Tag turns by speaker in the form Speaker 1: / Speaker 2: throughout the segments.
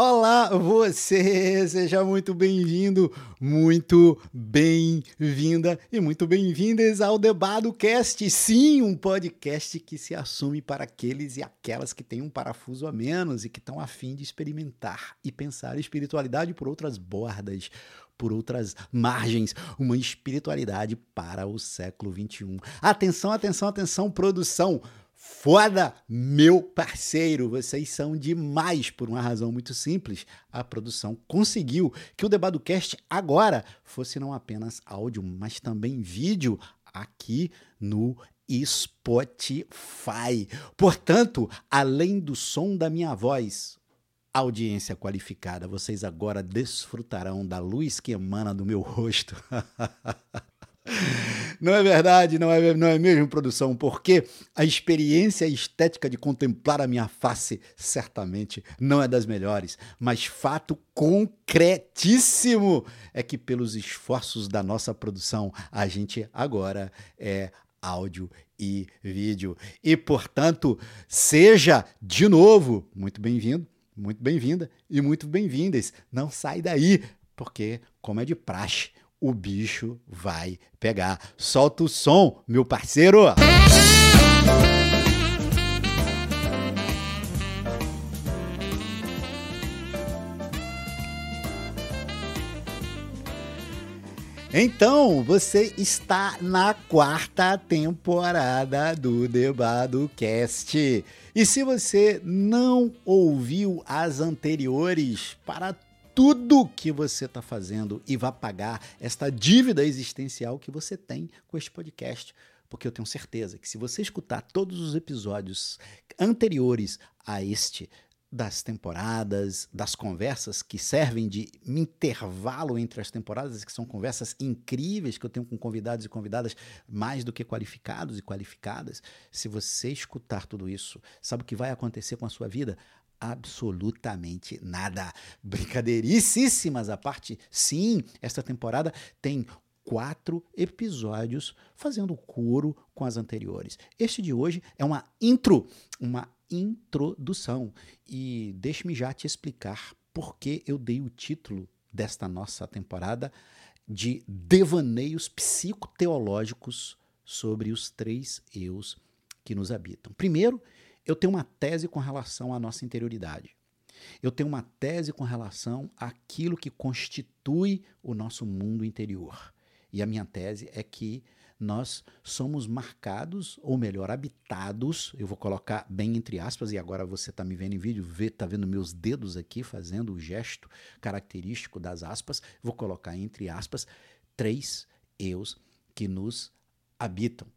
Speaker 1: olá você! Seja muito bem-vindo, muito bem-vinda e muito bem-vindas ao Debado Cast. Sim, um podcast que se assume para aqueles e aquelas que têm um parafuso a menos e que estão afim de experimentar e pensar espiritualidade por outras bordas, por outras margens, uma espiritualidade para o século 21. Atenção, atenção, atenção, produção! Foda, meu parceiro, vocês são demais por uma razão muito simples. A produção conseguiu que o Debadocast agora fosse não apenas áudio, mas também vídeo aqui no Spotify. Portanto, além do som da minha voz, audiência qualificada, vocês agora desfrutarão da luz que emana do meu rosto. Não é verdade, não é, não é mesmo, produção? Porque a experiência estética de contemplar a minha face certamente não é das melhores, mas fato concretíssimo é que, pelos esforços da nossa produção, a gente agora é áudio e vídeo. E, portanto, seja de novo muito bem-vindo, muito bem-vinda e muito bem-vindas. Não sai daí, porque, como é de praxe, o bicho vai pegar. Solta o som, meu parceiro! Então, você está na quarta temporada do Debado Cast. E se você não ouviu as anteriores, para tudo que você está fazendo e vai pagar esta dívida existencial que você tem com este podcast. Porque eu tenho certeza que se você escutar todos os episódios anteriores a este, das temporadas, das conversas que servem de intervalo entre as temporadas, que são conversas incríveis que eu tenho com convidados e convidadas mais do que qualificados e qualificadas. Se você escutar tudo isso, sabe o que vai acontecer com a sua vida? Absolutamente nada. Brincadeiríssimas à parte, sim, esta temporada tem quatro episódios fazendo coro com as anteriores. Este de hoje é uma intro, uma introdução. E deixe-me já te explicar por que eu dei o título desta nossa temporada de Devaneios Psicoteológicos sobre os três eus que nos habitam. Primeiro, eu tenho uma tese com relação à nossa interioridade. Eu tenho uma tese com relação àquilo que constitui o nosso mundo interior. E a minha tese é que nós somos marcados, ou melhor, habitados, eu vou colocar bem entre aspas, e agora você está me vendo em vídeo, está vendo meus dedos aqui fazendo o gesto característico das aspas, vou colocar entre aspas, três eus que nos habitam.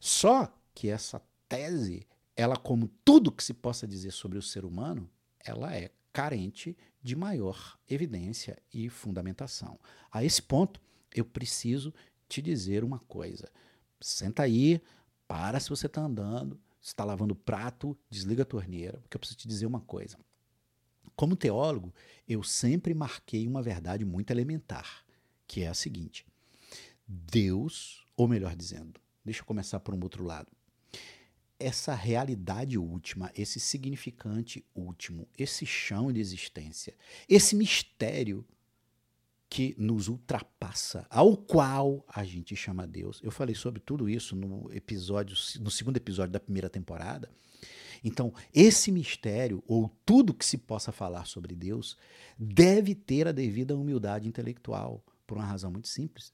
Speaker 1: Só que essa tese ela, como tudo que se possa dizer sobre o ser humano, ela é carente de maior evidência e fundamentação. A esse ponto, eu preciso te dizer uma coisa. Senta aí, para se você está andando, se está lavando prato, desliga a torneira, porque eu preciso te dizer uma coisa. Como teólogo, eu sempre marquei uma verdade muito elementar, que é a seguinte: Deus, ou melhor dizendo, deixa eu começar por um outro lado essa realidade última, esse significante último, esse chão de existência, esse mistério que nos ultrapassa, ao qual a gente chama Deus. Eu falei sobre tudo isso no episódio, no segundo episódio da primeira temporada. Então, esse mistério, ou tudo que se possa falar sobre Deus, deve ter a devida humildade intelectual, por uma razão muito simples.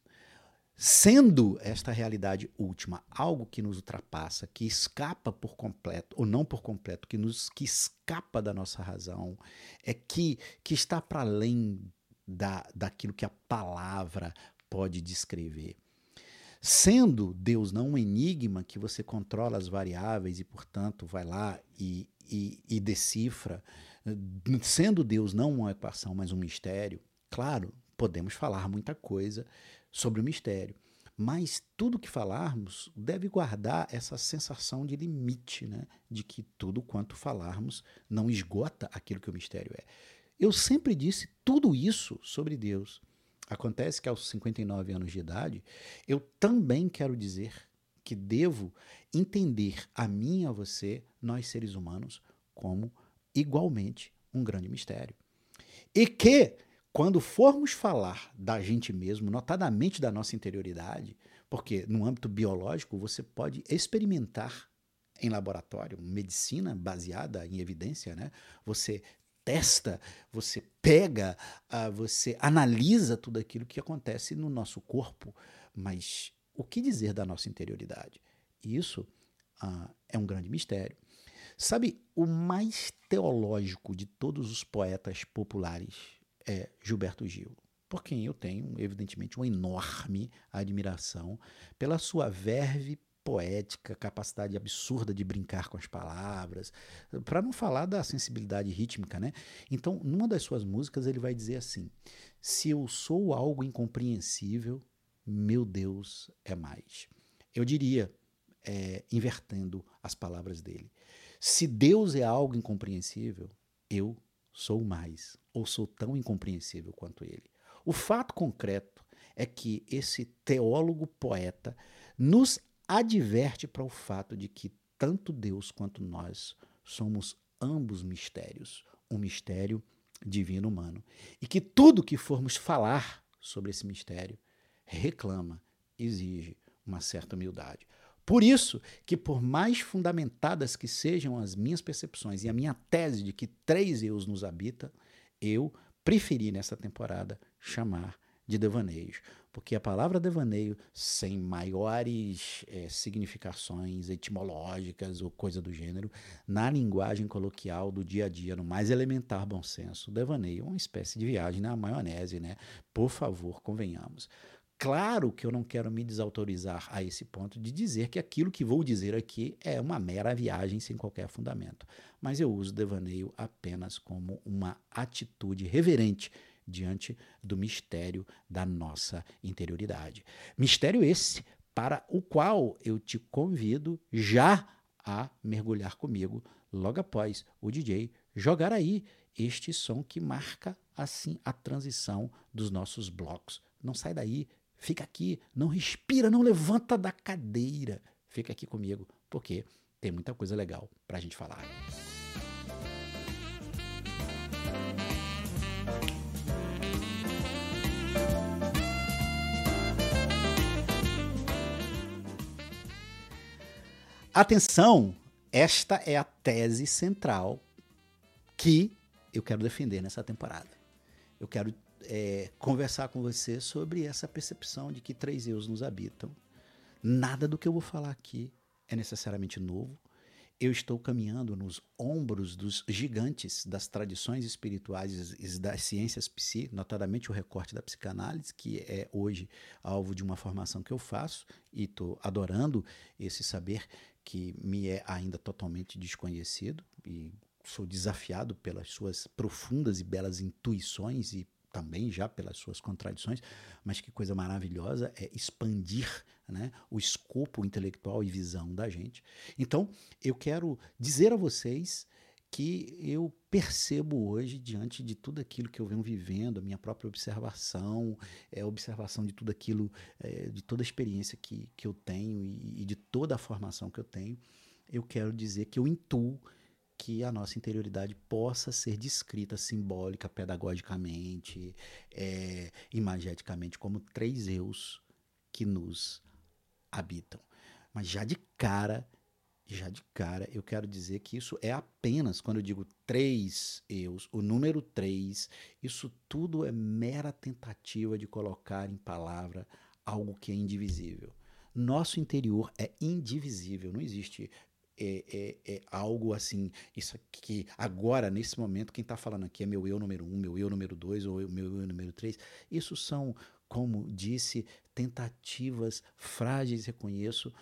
Speaker 1: Sendo esta realidade última algo que nos ultrapassa, que escapa por completo, ou não por completo, que nos que escapa da nossa razão, é que, que está para além da, daquilo que a palavra pode descrever. Sendo Deus não um enigma que você controla as variáveis e, portanto, vai lá e, e, e decifra, sendo Deus não uma equação, mas um mistério, claro, podemos falar muita coisa sobre o mistério. Mas tudo que falarmos deve guardar essa sensação de limite, né? de que tudo quanto falarmos não esgota aquilo que o mistério é. Eu sempre disse tudo isso sobre Deus. Acontece que aos 59 anos de idade, eu também quero dizer que devo entender a mim e a você, nós seres humanos, como igualmente um grande mistério. E que, quando formos falar da gente mesmo, notadamente da nossa interioridade, porque no âmbito biológico você pode experimentar em laboratório, medicina baseada em evidência, né? Você testa, você pega, uh, você analisa tudo aquilo que acontece no nosso corpo, mas o que dizer da nossa interioridade? Isso uh, é um grande mistério. Sabe, o mais teológico de todos os poetas populares é Gilberto Gil, por quem eu tenho, evidentemente, uma enorme admiração pela sua verve poética, capacidade absurda de brincar com as palavras, para não falar da sensibilidade rítmica, né? Então, numa das suas músicas, ele vai dizer assim: Se eu sou algo incompreensível, meu Deus é mais. Eu diria, é, invertendo as palavras dele: Se Deus é algo incompreensível, eu sou mais, ou sou tão incompreensível quanto ele. O fato concreto é que esse teólogo poeta nos adverte para o fato de que tanto Deus quanto nós somos ambos mistérios, um mistério divino humano, e que tudo que formos falar sobre esse mistério reclama, exige uma certa humildade. Por isso que por mais fundamentadas que sejam as minhas percepções e a minha tese de que três eus nos habita, eu preferi nessa temporada chamar de devaneios, porque a palavra devaneio, sem maiores é, significações etimológicas ou coisa do gênero, na linguagem coloquial do dia a dia, no mais elementar bom senso, devaneio é uma espécie de viagem na maionese, né? Por favor, convenhamos. Claro que eu não quero me desautorizar a esse ponto de dizer que aquilo que vou dizer aqui é uma mera viagem sem qualquer fundamento, mas eu uso devaneio apenas como uma atitude reverente diante do mistério da nossa interioridade. Mistério esse para o qual eu te convido já a mergulhar comigo logo após o DJ jogar aí este som que marca assim a transição dos nossos blocos. Não sai daí, fica aqui, não respira, não levanta da cadeira. Fica aqui comigo, porque tem muita coisa legal para a gente falar. Atenção, esta é a tese central que eu quero defender nessa temporada. Eu quero é, conversar com você sobre essa percepção de que três eus nos habitam. Nada do que eu vou falar aqui é necessariamente novo. Eu estou caminhando nos ombros dos gigantes das tradições espirituais e das ciências psi, notadamente o recorte da psicanálise, que é hoje alvo de uma formação que eu faço e estou adorando esse saber que me é ainda totalmente desconhecido e sou desafiado pelas suas profundas e belas intuições e também já pelas suas contradições, mas que coisa maravilhosa é expandir né, o escopo intelectual e visão da gente. Então, eu quero dizer a vocês que eu percebo hoje, diante de tudo aquilo que eu venho vivendo, a minha própria observação, é, observação de tudo aquilo, é, de toda a experiência que, que eu tenho e, e de toda a formação que eu tenho, eu quero dizer que eu intuo que a nossa interioridade possa ser descrita simbólica, pedagogicamente, é, imageticamente, como três eus que nos habitam. Mas já de cara já de cara, eu quero dizer que isso é apenas, quando eu digo três eus, o número três, isso tudo é mera tentativa de colocar em palavra algo que é indivisível. Nosso interior é indivisível, não existe é, é, é, algo assim, isso aqui, agora, nesse momento, quem está falando aqui é meu eu número um, meu eu número dois ou meu eu número três. Isso são, como disse, tentativas frágeis, reconheço,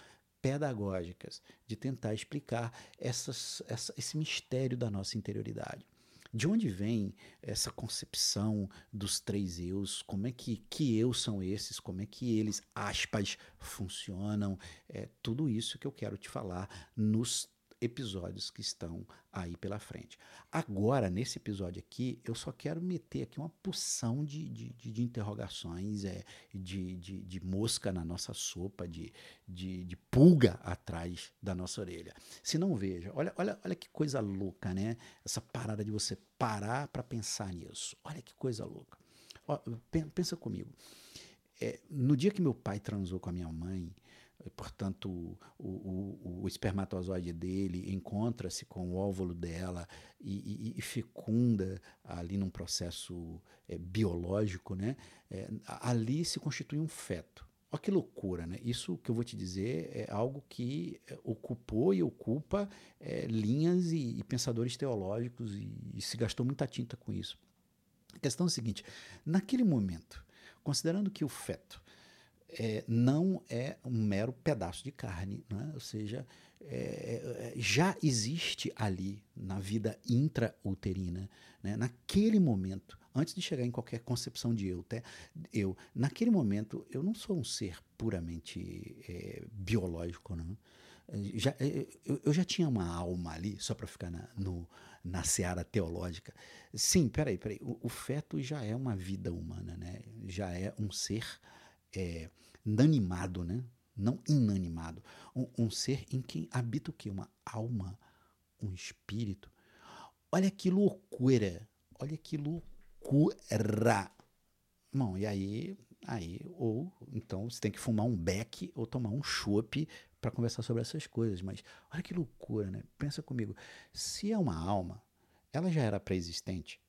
Speaker 1: pedagógicas de tentar explicar essas, essa, esse mistério da nossa interioridade. De onde vem essa concepção dos três eus? Como é que, que eu são esses? Como é que eles, aspas, funcionam? É tudo isso que eu quero te falar nos episódios que estão aí pela frente. Agora, nesse episódio aqui, eu só quero meter aqui uma porção de, de, de interrogações, é, de, de, de, mosca na nossa sopa, de, de, de pulga atrás da nossa orelha. Se não veja, olha, olha, olha que coisa louca, né? Essa parada de você parar para pensar nisso. Olha que coisa louca. Ó, pensa comigo. É, no dia que meu pai transou com a minha mãe, portanto, o, o, o espermatozoide dele encontra-se com o óvulo dela e, e, e, fecunda ali num processo é, biológico, né? É, ali se constitui um feto. Olha que loucura, né? Isso que eu vou te dizer é algo que é, ocupou e ocupa é, linhas e, e, pensadores teológicos e, se gastou muita tinta com isso. A questão é a seguinte: naquele momento, considerando que o feto é, não é um mero pedaço de carne, né? ou seja, é, é, já existe ali na vida intrauterina, né? naquele momento, antes de chegar em qualquer concepção de eu, até eu, naquele momento, eu não sou um ser puramente é, biológico, não. Já, é, eu, eu, já tinha uma alma ali, só para ficar na, no, na seara teológica. Sim, peraí, peraí. O, o feto já é uma vida humana, né? já é um ser é, nanimado, né? não inanimado. Um, um, ser em quem habita o quê? Uma alma, um espírito. Olha que loucura! Olha que loucura! Bom, e aí, aí, ou então você tem que fumar um beck ou tomar um chopp para conversar sobre essas coisas. Mas olha que loucura, né? Pensa comigo. Se é uma alma, ela já era pré-existente.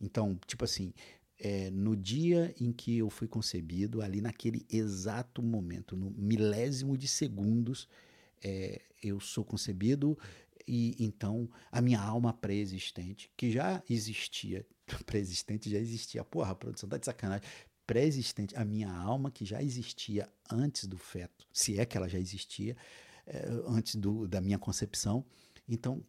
Speaker 1: Então, tipo assim, é, no dia em que eu fui concebido, ali naquele exato momento, no milésimo de segundos, é, eu sou concebido e então a minha alma pré-existente, que já existia, pré-existente já existia, porra, a produção tá de sacanagem, pré-existente, a minha alma que já existia antes do feto, se é que ela já existia, é, antes do, da minha concepção, então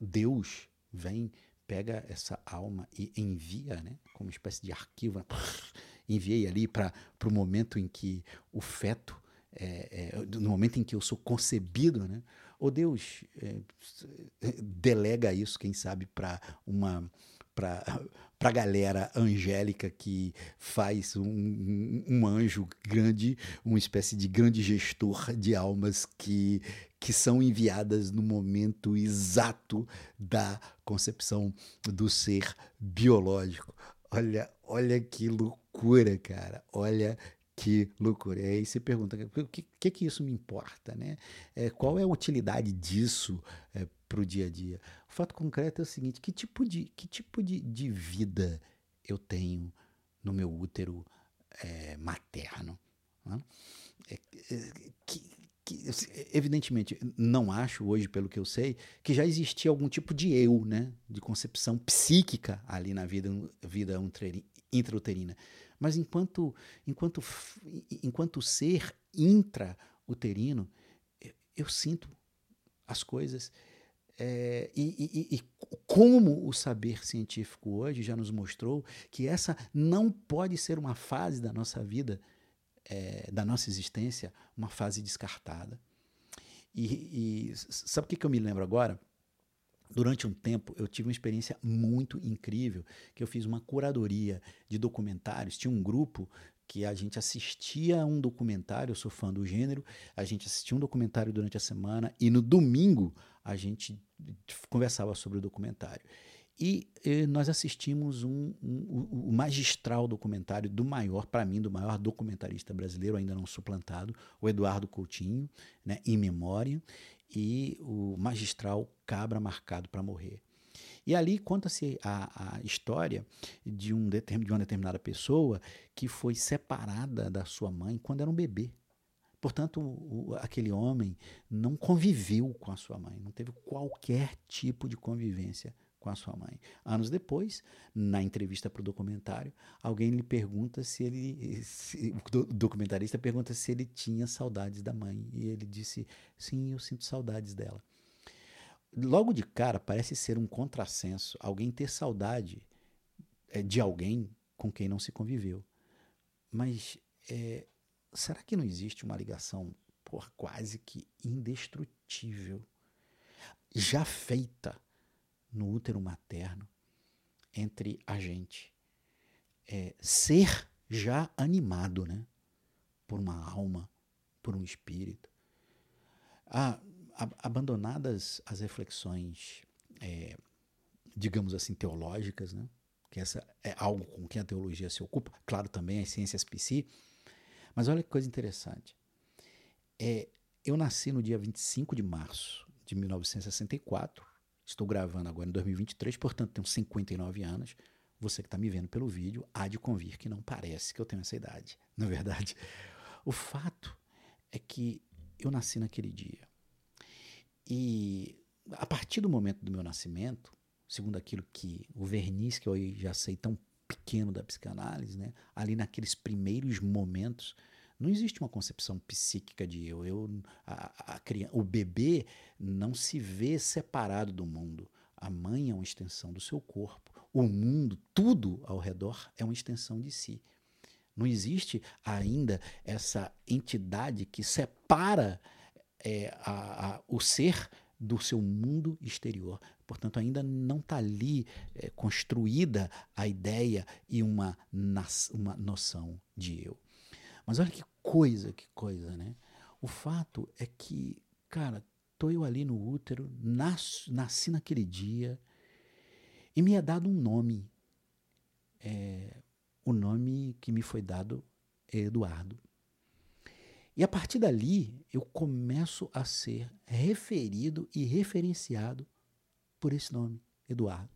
Speaker 1: Deus vem pega essa alma e envia, né, como uma espécie de arquivo, né, enviei ali para o momento em que o feto, é, é, no momento em que eu sou concebido, né, ou Deus é, delega isso, quem sabe, para uma para a galera angélica que faz um, um, anjo grande, uma espécie de grande gestor de almas que, que são enviadas no momento exato da concepção do ser biológico. Olha, olha que loucura, cara. Olha que loucura. E aí você pergunta, o que, que, que isso me importa? Né? É, qual é a utilidade disso é, para o dia a dia? O fato concreto é o seguinte: que tipo de, que tipo de, de vida eu tenho no meu útero é, materno? Né? É, é, que, que, evidentemente, não acho hoje, pelo que eu sei, que já existia algum tipo de eu, né? de concepção psíquica ali na vida, vida intrauterina. Mas enquanto, enquanto, enquanto ser intrauterino, eu, eu sinto as coisas. É, e, e, e, como o saber científico hoje já nos mostrou que essa não pode ser uma fase da nossa vida, é, da nossa existência, uma fase descartada. E, e sabe o que, que eu me lembro agora? Durante um tempo, eu tive uma experiência muito incrível, que eu fiz uma curadoria de documentários. Tinha um grupo que a gente assistia um documentário, eu sou fã do gênero, a gente assistia um documentário durante a semana e no domingo a gente conversava sobre o documentário. E, e nós assistimos um, um, um, magistral documentário do maior, para mim, do maior documentarista brasileiro, ainda não suplantado, o Eduardo Coutinho, né, em memória, e o magistral Cabra Marcado para Morrer. E ali conta-se a, a, história de, um, de uma determinada pessoa que foi separada da sua mãe quando era um bebê. Portanto, o, aquele homem não conviveu com a sua mãe, não teve qualquer tipo de convivência com a sua mãe. Anos depois, na entrevista para o documentário, alguém lhe pergunta se ele. Se, o documentarista pergunta se ele tinha saudades da mãe. E ele disse: Sim, eu sinto saudades dela. Logo de cara, parece ser um contrassenso alguém ter saudade é, de alguém com quem não se conviveu. Mas é, será que não existe uma ligação por quase que indestrutível? já feita no útero materno entre a gente. É, ser já animado, né? Por uma alma, por um espírito. Ah, abandonadas as reflexões, é, digamos assim, teológicas, né? que essa é algo com que a teologia se ocupa, claro, também as ciências psi, mas olha que coisa interessante. É, eu nasci no dia 25 de março de 1964, estou gravando agora em 2023, portanto tenho 59 anos. Você que está me vendo pelo vídeo há de convir que não parece que eu tenho essa idade, na é verdade. O fato é que eu nasci naquele dia. E a partir do momento do meu nascimento, segundo aquilo que o verniz que eu já sei tão pequeno da psicanálise, né, ali naqueles primeiros momentos, não existe uma concepção psíquica de eu. eu a, a criança, o bebê não se vê separado do mundo. A mãe é uma extensão do seu corpo. O mundo, tudo ao redor, é uma extensão de si. Não existe ainda essa entidade que separa é, a, a, o ser do seu mundo exterior. Portanto, ainda não está ali é, construída a ideia e uma, uma noção de eu. Mas olha que coisa, que coisa, né? O fato é que, cara, tô eu ali no útero, nasci, nasci naquele dia e me é dado um nome. É, o nome que me foi dado é Eduardo. E a partir dali, eu começo a ser referido e referenciado por esse nome, Eduardo.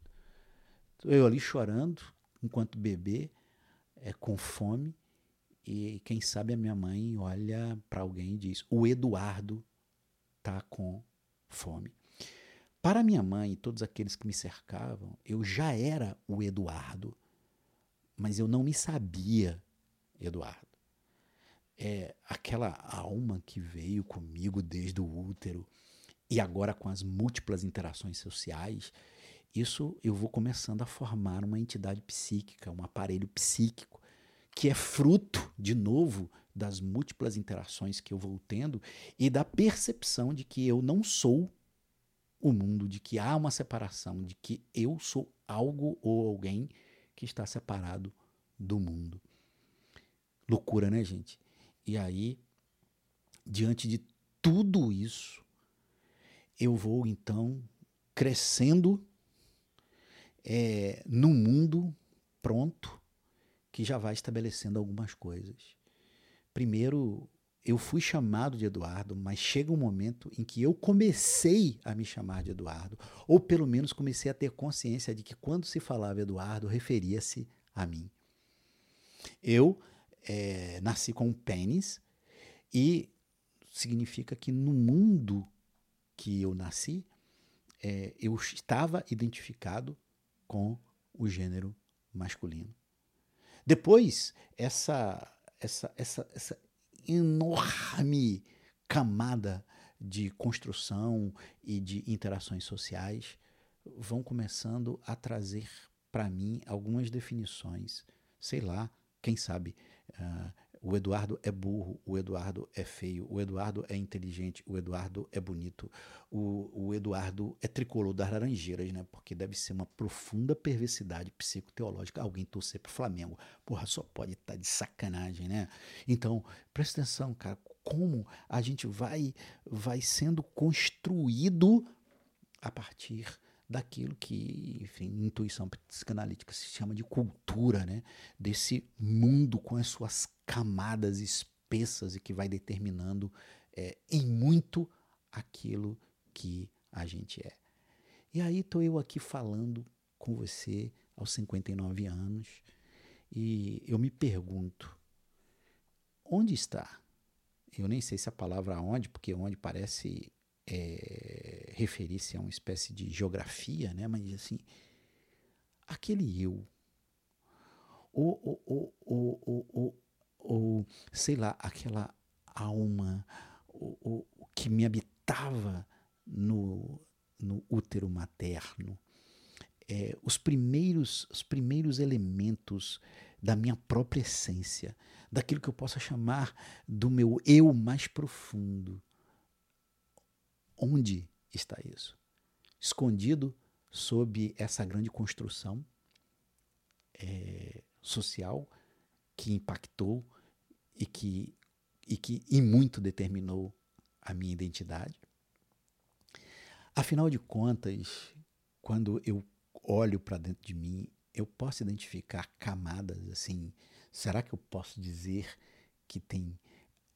Speaker 1: Eu ali chorando, enquanto bebê, é, com fome, e quem sabe a minha mãe olha para alguém e diz: O Eduardo tá com fome. Para minha mãe e todos aqueles que me cercavam, eu já era o Eduardo, mas eu não me sabia Eduardo é, aquela alma que veio comigo desde o útero e agora com as múltiplas interações sociais, isso eu vou começando a formar uma entidade psíquica, um aparelho psíquico, que é fruto, de novo, das múltiplas interações que eu vou tendo e da percepção de que eu não sou o mundo, de que há uma separação, de que eu sou algo ou alguém que está separado do mundo. Loucura, né, gente? E aí, diante de tudo isso, eu vou então crescendo é, no mundo pronto que já vai estabelecendo algumas coisas. Primeiro, eu fui chamado de Eduardo, mas chega um momento em que eu comecei a me chamar de Eduardo, ou pelo menos comecei a ter consciência de que quando se falava Eduardo, referia-se a mim. Eu é, nasci com um pênis e significa que no mundo que eu nasci, é, eu estava identificado com o gênero masculino. Depois, essa, essa, essa, essa enorme camada de construção e de interações sociais vão começando a trazer para mim algumas definições, sei lá, quem sabe Uh, o Eduardo é burro, o Eduardo é feio, o Eduardo é inteligente, o Eduardo é bonito, o, o Eduardo é tricolor das Laranjeiras, né? Porque deve ser uma profunda perversidade psicoteológica alguém torcer pro Flamengo. Porra, só pode estar tá de sacanagem, né? Então, presta atenção, cara, como a gente vai, vai sendo construído a partir daquilo que, enfim, intuição psicanalítica se chama de cultura, né? Desse mundo com as suas camadas espessas e que vai determinando é, em muito aquilo que a gente é. E aí estou eu aqui falando com você aos 59 anos e eu me pergunto, onde está? Eu nem sei se a palavra onde, porque onde parece é, referir-se a uma espécie de geografia, né? mas assim, aquele eu, ou, ou, ou, ou, ou, ou sei lá, aquela alma o, o, que me habitava no, no útero materno, é, os, primeiros, os primeiros elementos da minha própria essência, daquilo que eu possa chamar do meu eu mais profundo, Onde está isso? escondido sob essa grande construção é, social que impactou e que, e que em muito determinou a minha identidade. Afinal de contas, quando eu olho para dentro de mim, eu posso identificar camadas assim. Será que eu posso dizer que tem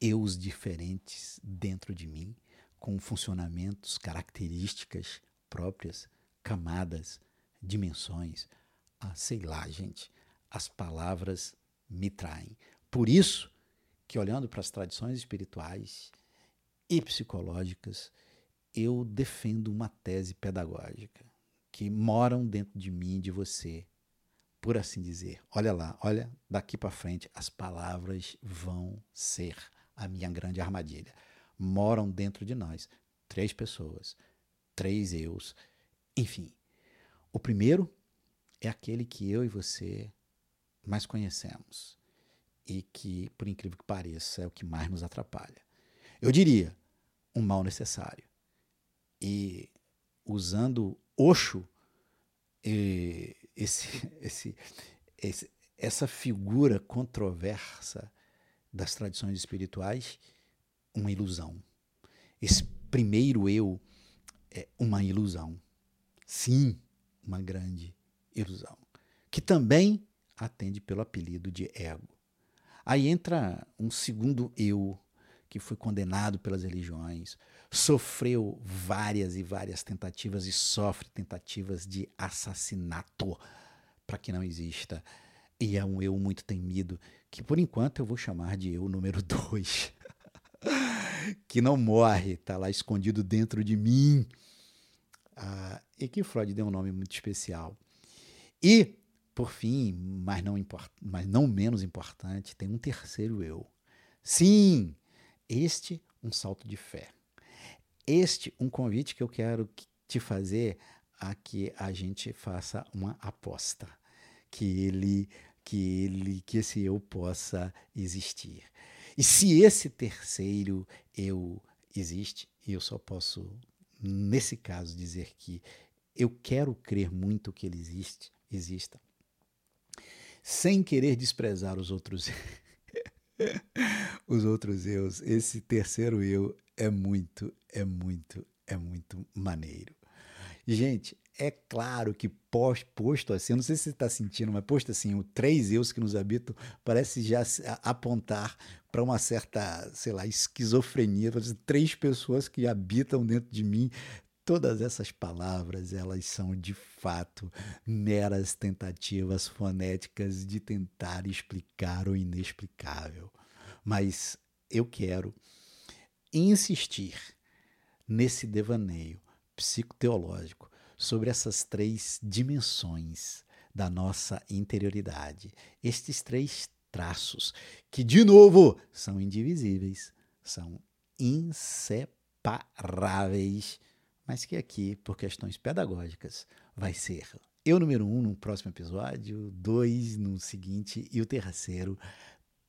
Speaker 1: eus diferentes dentro de mim, com funcionamentos, características próprias, camadas, dimensões? Ah, sei lá, gente. As palavras me traem. Por isso que, olhando para as tradições espirituais e psicológicas, eu defendo uma tese pedagógica que moram dentro de mim e de você, por assim dizer. Olha lá, olha, daqui para frente as palavras vão ser a minha grande armadilha. Moram dentro de nós três pessoas, três eus, enfim. O primeiro é aquele que eu e você mais conhecemos e que, por incrível que pareça, é o que mais nos atrapalha. Eu diria um mal necessário. E usando Osho, esse, esse, esse, essa figura controversa das tradições espirituais, uma ilusão. Esse primeiro eu é uma ilusão. Sim, uma grande ilusão. Que também atende pelo apelido de ego. Aí entra um segundo eu, que foi condenado pelas religiões, sofreu várias e várias tentativas e sofre tentativas de assassinato para que não exista. E é um eu muito temido, que por enquanto eu vou chamar de eu número dois, que não morre, está lá escondido dentro de mim. Ah, e que Freud deu um nome muito especial. E por fim, mas não, mas não menos importante, tem um terceiro eu. Sim, este um salto de fé. Este um convite que eu quero te fazer a que a gente faça uma aposta, que ele que ele que esse eu possa existir. E se esse terceiro eu existe, eu só posso nesse caso dizer que eu quero crer muito que ele existe, exista sem querer desprezar os outros os outros eus. Esse terceiro eu é muito, é muito, é muito maneiro. Gente, é claro que posto assim, eu não sei se você está sentindo, mas posto assim, o três eus que nos habitam parece já apontar para uma certa, sei lá, esquizofrenia, três pessoas que habitam dentro de mim Todas essas palavras, elas são de fato meras tentativas fonéticas de tentar explicar o inexplicável. Mas eu quero insistir nesse devaneio psicoteológico sobre essas três dimensões da nossa interioridade, estes três traços que, de novo, são indivisíveis, são inseparáveis mas que aqui, por questões pedagógicas, vai ser eu número um no próximo episódio, dois no seguinte e o terceiro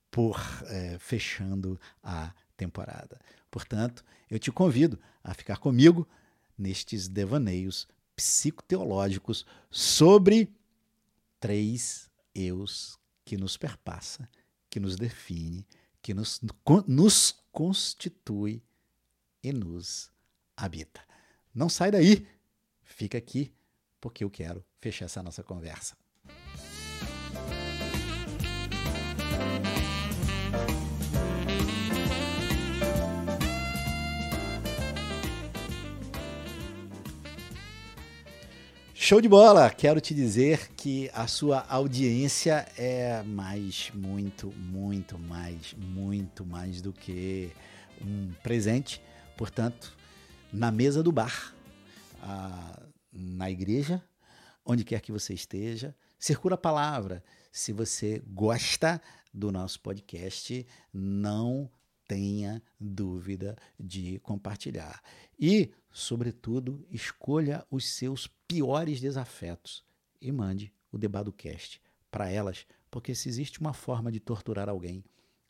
Speaker 1: por é, fechando a temporada. Portanto, eu te convido a ficar comigo nestes devaneios psicoteológicos sobre três eus que nos perpassa, que nos define, que nos, nos constitui e nos habita. Não sai daí, fica aqui, porque eu quero fechar essa nossa conversa. Show de bola! Quero te dizer que a sua audiência é mais, muito, muito mais, muito mais do que um presente. Portanto, na mesa do bar, na igreja, onde quer que você esteja. Circula a palavra. Se você gosta do nosso podcast, não tenha dúvida de compartilhar. E, sobretudo, escolha os seus piores desafetos e mande o DebadoCast para elas, porque se existe uma forma de torturar alguém,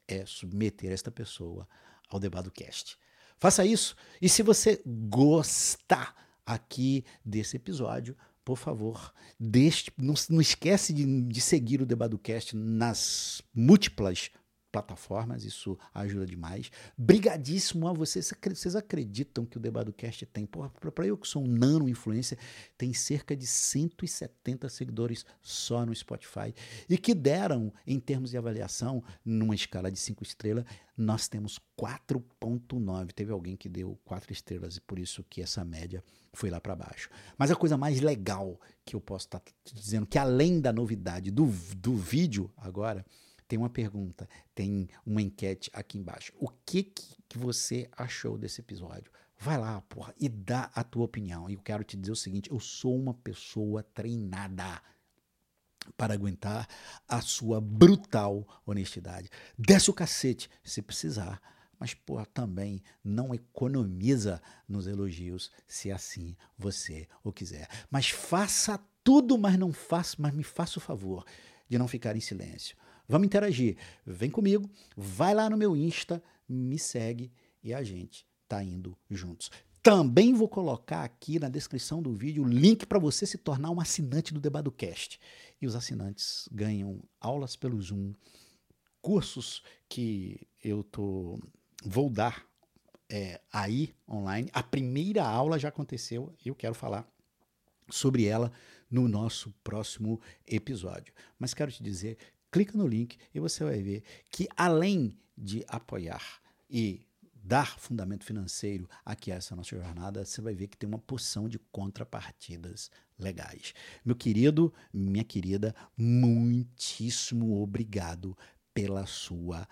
Speaker 1: é submeter esta pessoa ao DebadoCast. Faça isso. E se você gostar aqui desse episódio, por favor, deixe, não, não esquece de, de seguir o Debadocast nas múltiplas plataformas, isso ajuda demais. Brigadíssimo a vocês. Vocês acreditam que o Debadocast tem? Para eu que sou um nano influência, tem cerca de 170 seguidores só no Spotify. E que deram, em termos de avaliação, numa escala de 5 estrelas, nós temos 4.9. Teve alguém que deu 4 estrelas e por isso que essa média foi lá para baixo. Mas a coisa mais legal que eu posso estar tá dizendo, que além da novidade do, do vídeo agora, tem uma pergunta, tem uma enquete aqui embaixo. O que, que você achou desse episódio? Vai lá, porra, e dá a tua opinião. E eu quero te dizer o seguinte: eu sou uma pessoa treinada para aguentar a sua brutal honestidade. Desce o cacete se precisar, mas porra, também não economiza nos elogios se assim você o quiser. Mas faça tudo, mas não faça, mas me faça o favor de não ficar em silêncio. Vamos interagir. Vem comigo, vai lá no meu Insta, me segue e a gente tá indo juntos. Também vou colocar aqui na descrição do vídeo o link para você se tornar um assinante do Debadocast. E os assinantes ganham aulas pelo Zoom, cursos que eu tô vou dar é, aí online. A primeira aula já aconteceu e eu quero falar sobre ela no nosso próximo episódio. Mas quero te dizer clica no link e você vai ver que além de apoiar e dar fundamento financeiro aqui a essa nossa jornada, você vai ver que tem uma porção de contrapartidas legais. Meu querido, minha querida, muitíssimo obrigado pela sua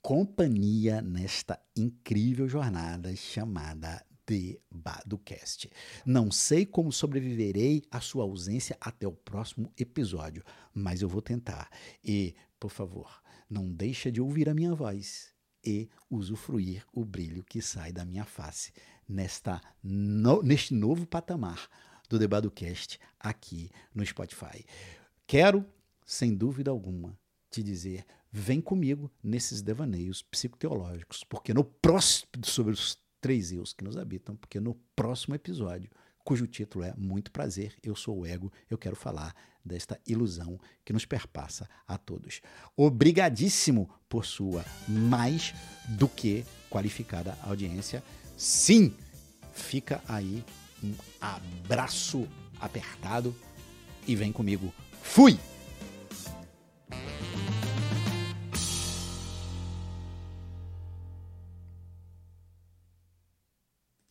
Speaker 1: companhia nesta incrível jornada chamada de Badocast. Não sei como sobreviverei à sua ausência até o próximo episódio, mas eu vou tentar. E, por favor, não deixa de ouvir a minha voz e usufruir o brilho que sai da minha face nesta no, neste novo patamar do Debadocast aqui no Spotify. Quero, sem dúvida alguma, te dizer, vem comigo nesses devaneios psicoteológicos, porque no próximo sobre os três eus que nos habitam, porque no próximo episódio, cujo título é Muito Prazer, eu sou o Ego, eu quero falar desta ilusão que nos perpassa a todos. Obrigadíssimo por sua mais do que qualificada audiência. Sim, fica aí um abraço apertado e vem comigo. Fui!